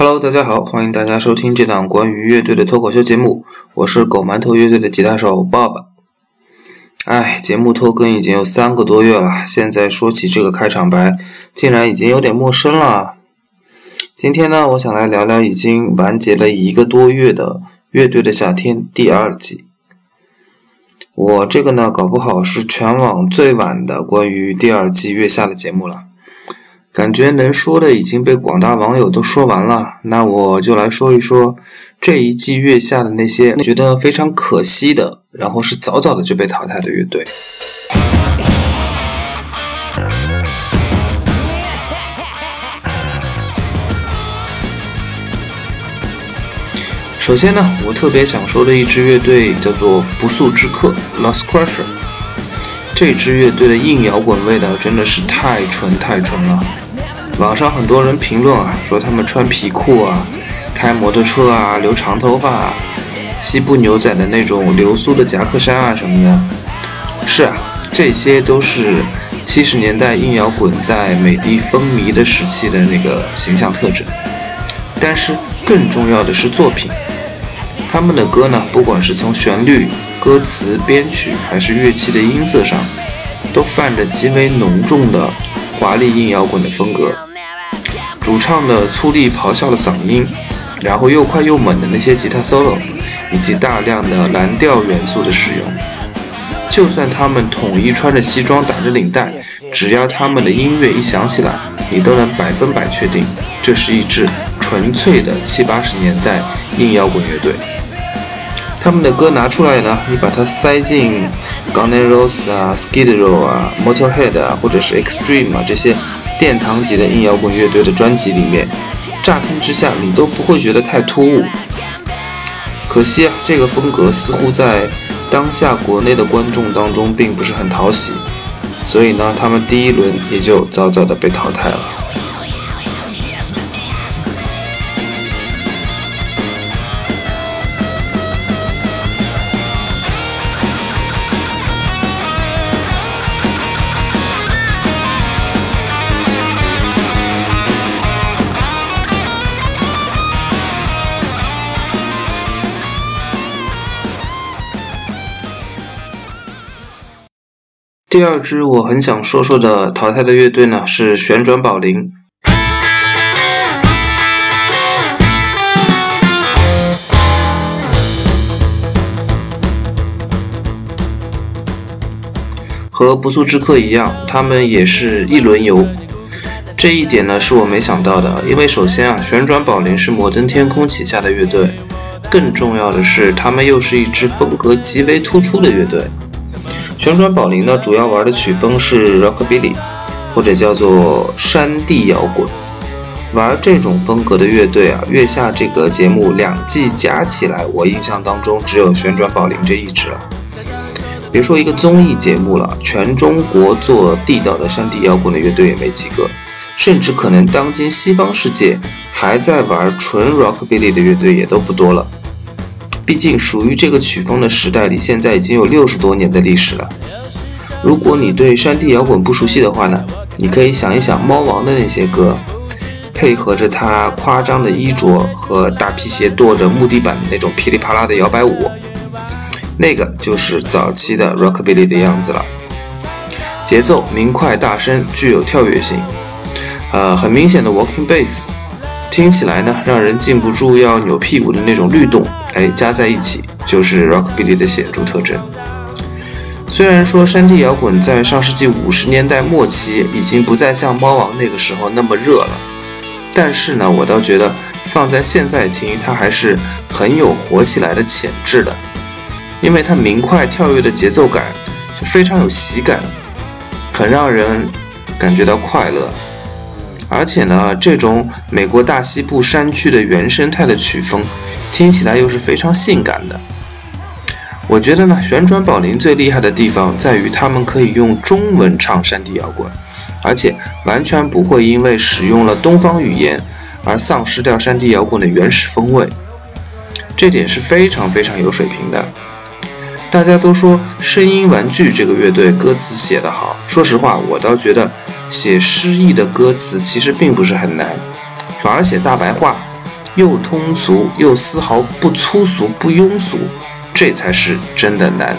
Hello，大家好，欢迎大家收听这档关于乐队的脱口秀节目，我是狗馒头乐队的吉他手 Bob。哎，节目拖更已经有三个多月了，现在说起这个开场白，竟然已经有点陌生了。今天呢，我想来聊聊已经完结了一个多月的《乐队的夏天》第二季。我这个呢，搞不好是全网最晚的关于第二季月下的节目了。感觉能说的已经被广大网友都说完了，那我就来说一说这一季月下的那些觉得非常可惜的，然后是早早的就被淘汰的乐队。首先呢，我特别想说的一支乐队叫做不速之客 （Lost Crusher）。这支乐队的硬摇滚味道真的是太纯太纯了。网上很多人评论啊，说他们穿皮裤啊，开摩托车啊，留长头发啊，西部牛仔的那种流苏的夹克衫啊什么的。是啊，这些都是七十年代硬摇滚在美的风靡的时期的那个形象特征。但是更重要的是作品，他们的歌呢，不管是从旋律、歌词、编曲，还是乐器的音色上，都泛着极为浓重的华丽硬摇滚的风格。主唱的粗粝咆哮的嗓音，然后又快又猛的那些吉他 solo，以及大量的蓝调元素的使用，就算他们统一穿着西装打着领带，只要他们的音乐一响起来，你都能百分百确定这是一支纯粹的七八十年代硬摇滚乐队。他们的歌拿出来呢，你把它塞进 Guns N' Roses 啊、Skid Row 啊、Motorhead 啊，或者是 Extreme 啊这些。殿堂级的硬摇滚乐队的专辑里面，乍听之下你都不会觉得太突兀。可惜啊，这个风格似乎在当下国内的观众当中并不是很讨喜，所以呢，他们第一轮也就早早的被淘汰了。第二支我很想说说的淘汰的乐队呢，是旋转宝铃。和不速之客一样，他们也是一轮游。这一点呢，是我没想到的，因为首先啊，旋转宝铃是摩登天空旗下的乐队，更重要的是，他们又是一支风格极为突出的乐队。旋转宝铃呢，主要玩的曲风是 rockabilly，或者叫做山地摇滚。玩这种风格的乐队啊，月下这个节目两季加起来，我印象当中只有旋转宝铃这一支了。别说一个综艺节目了，全中国做地道的山地摇滚的乐队也没几个，甚至可能当今西方世界还在玩纯 rockabilly 的乐队也都不多了。毕竟，属于这个曲风的时代里，现在已经有六十多年的历史了。如果你对山地摇滚不熟悉的话呢，你可以想一想猫王的那些歌，配合着他夸张的衣着和大皮鞋跺着木地板的那种噼里啪啦的摇摆舞，那个就是早期的 rockabilly 的样子了。节奏明快大声，具有跳跃性，呃，很明显的 walking bass。听起来呢，让人禁不住要扭屁股的那种律动，哎，加在一起就是 rockabilly 的显著特征。虽然说山地摇滚在上世纪五十年代末期已经不再像猫王那个时候那么热了，但是呢，我倒觉得放在现在听，它还是很有火起来的潜质的，因为它明快跳跃的节奏感就非常有喜感，很让人感觉到快乐。而且呢，这种美国大西部山区的原生态的曲风，听起来又是非常性感的。我觉得呢，旋转宝林最厉害的地方在于他们可以用中文唱山地摇滚，而且完全不会因为使用了东方语言而丧失掉山地摇滚的原始风味，这点是非常非常有水平的。大家都说声音玩具这个乐队歌词写得好，说实话，我倒觉得写诗意的歌词其实并不是很难，反而写大白话又通俗又丝毫不粗俗不庸俗，这才是真的难。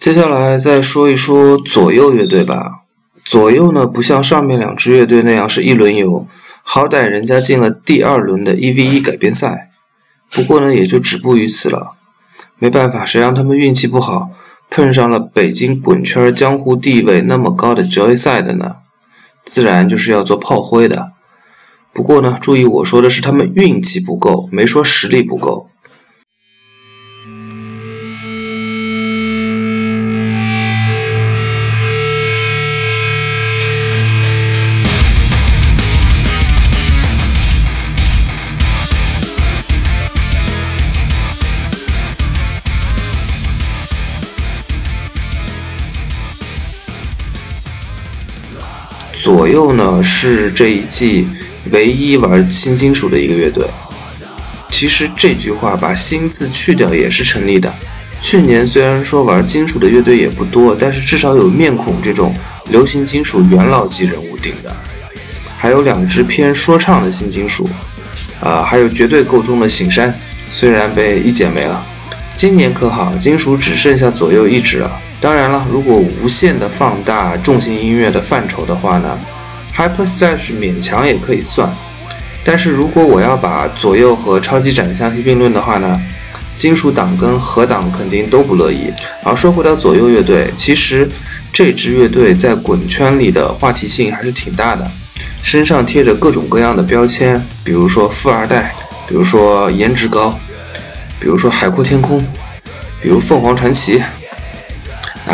接下来再说一说左右乐队吧。左右呢，不像上面两支乐队那样是一轮游，好歹人家进了第二轮的一 v 一改编赛。不过呢，也就止步于此了。没办法，谁让他们运气不好，碰上了北京滚圈江湖地位那么高的决赛赛的呢？自然就是要做炮灰的。不过呢，注意我说的是他们运气不够，没说实力不够。左右呢是这一季唯一玩新金属的一个乐队。其实这句话把“新”字去掉也是成立的。去年虽然说玩金属的乐队也不多，但是至少有面孔这种流行金属元老级人物顶的，还有两支偏说唱的新金属，啊，还有绝对够中的醒山，虽然被一剪没了。今年可好，金属只剩下左右一支了。当然了，如果无限的放大重型音乐的范畴的话呢，Hyper Slash 勉强也可以算。但是如果我要把左右和超级展相提并论的话呢，金属党跟核党肯定都不乐意。而说回到左右乐队，其实这支乐队在滚圈里的话题性还是挺大的，身上贴着各种各样的标签，比如说富二代，比如说颜值高，比如说海阔天空，比如凤凰传奇。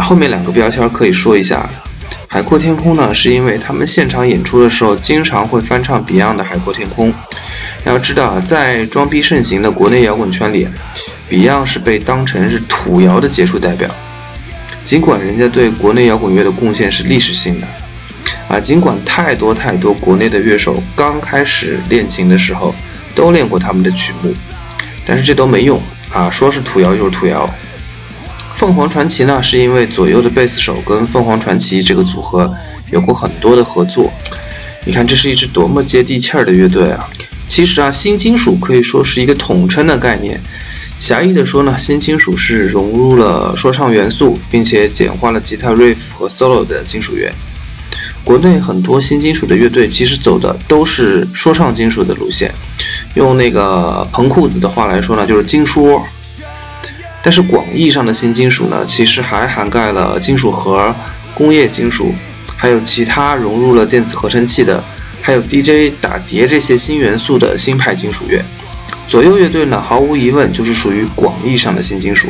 后面两个标签可以说一下，海阔天空呢，是因为他们现场演出的时候经常会翻唱 Beyond 的《海阔天空》。要知道啊，在装逼盛行的国内摇滚圈里，Beyond 是被当成是土摇的杰出代表。尽管人家对国内摇滚乐的贡献是历史性的，啊，尽管太多太多国内的乐手刚开始练琴的时候都练过他们的曲目，但是这都没用啊，说是土摇就是土摇。凤凰传奇呢，是因为左右的贝斯手跟凤凰传奇这个组合有过很多的合作。你看，这是一支多么接地气儿的乐队啊！其实啊，新金属可以说是一个统称的概念。狭义的说呢，新金属是融入了说唱元素，并且简化了吉他 riff 和 solo 的金属乐。国内很多新金属的乐队其实走的都是说唱金属的路线，用那个彭裤子的话来说呢，就是金说。但是广义上的新金属呢，其实还涵盖了金属核、工业金属，还有其他融入了电子合成器的，还有 DJ 打碟这些新元素的新派金属乐。左右乐队呢，毫无疑问就是属于广义上的新金属，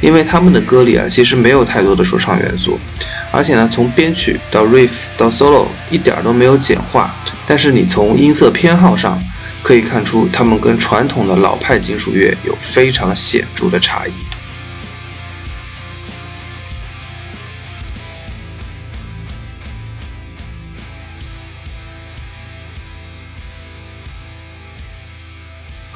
因为他们的歌里啊，其实没有太多的说唱元素，而且呢，从编曲到 riff 到 solo 一点都没有简化。但是你从音色偏好上可以看出，他们跟传统的老派金属乐有非常显著的差异。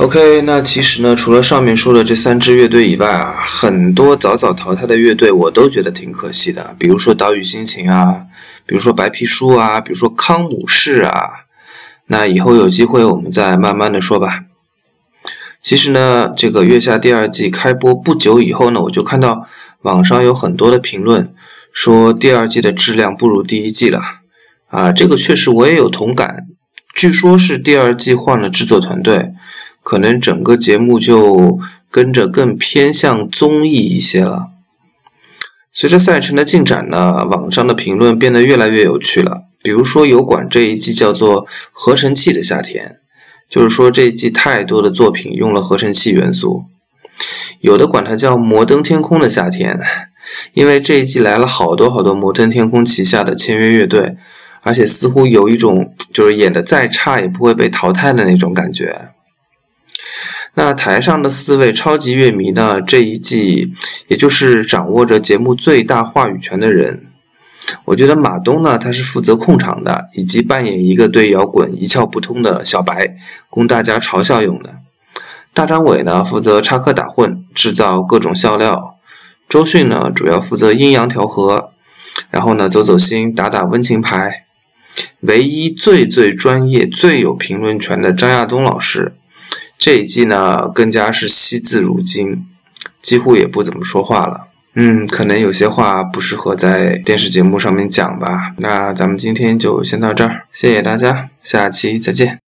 OK，那其实呢，除了上面说的这三支乐队以外啊，很多早早淘汰的乐队我都觉得挺可惜的。比如说岛屿心情啊，比如说白皮书啊，比如说康姆士啊。那以后有机会我们再慢慢的说吧。其实呢，这个月下第二季开播不久以后呢，我就看到网上有很多的评论说第二季的质量不如第一季了。啊，这个确实我也有同感。据说是第二季换了制作团队。可能整个节目就跟着更偏向综艺一些了。随着赛程的进展呢，网上的评论变得越来越有趣了。比如说，有管这一季叫做“合成器的夏天”，就是说这一季太多的作品用了合成器元素；有的管它叫“摩登天空的夏天”，因为这一季来了好多好多摩登天空旗下的签约乐队，而且似乎有一种就是演的再差也不会被淘汰的那种感觉。那台上的四位超级乐迷呢？这一季，也就是掌握着节目最大话语权的人，我觉得马东呢，他是负责控场的，以及扮演一个对摇滚一窍不通的小白，供大家嘲笑用的。大张伟呢，负责插科打诨，制造各种笑料。周迅呢，主要负责阴阳调和，然后呢，走走心，打打温情牌。唯一最最专业、最有评论权的张亚东老师，这一季呢，更加是惜字如金，几乎也不怎么说话了。嗯，可能有些话不适合在电视节目上面讲吧。那咱们今天就先到这儿，谢谢大家，下期再见。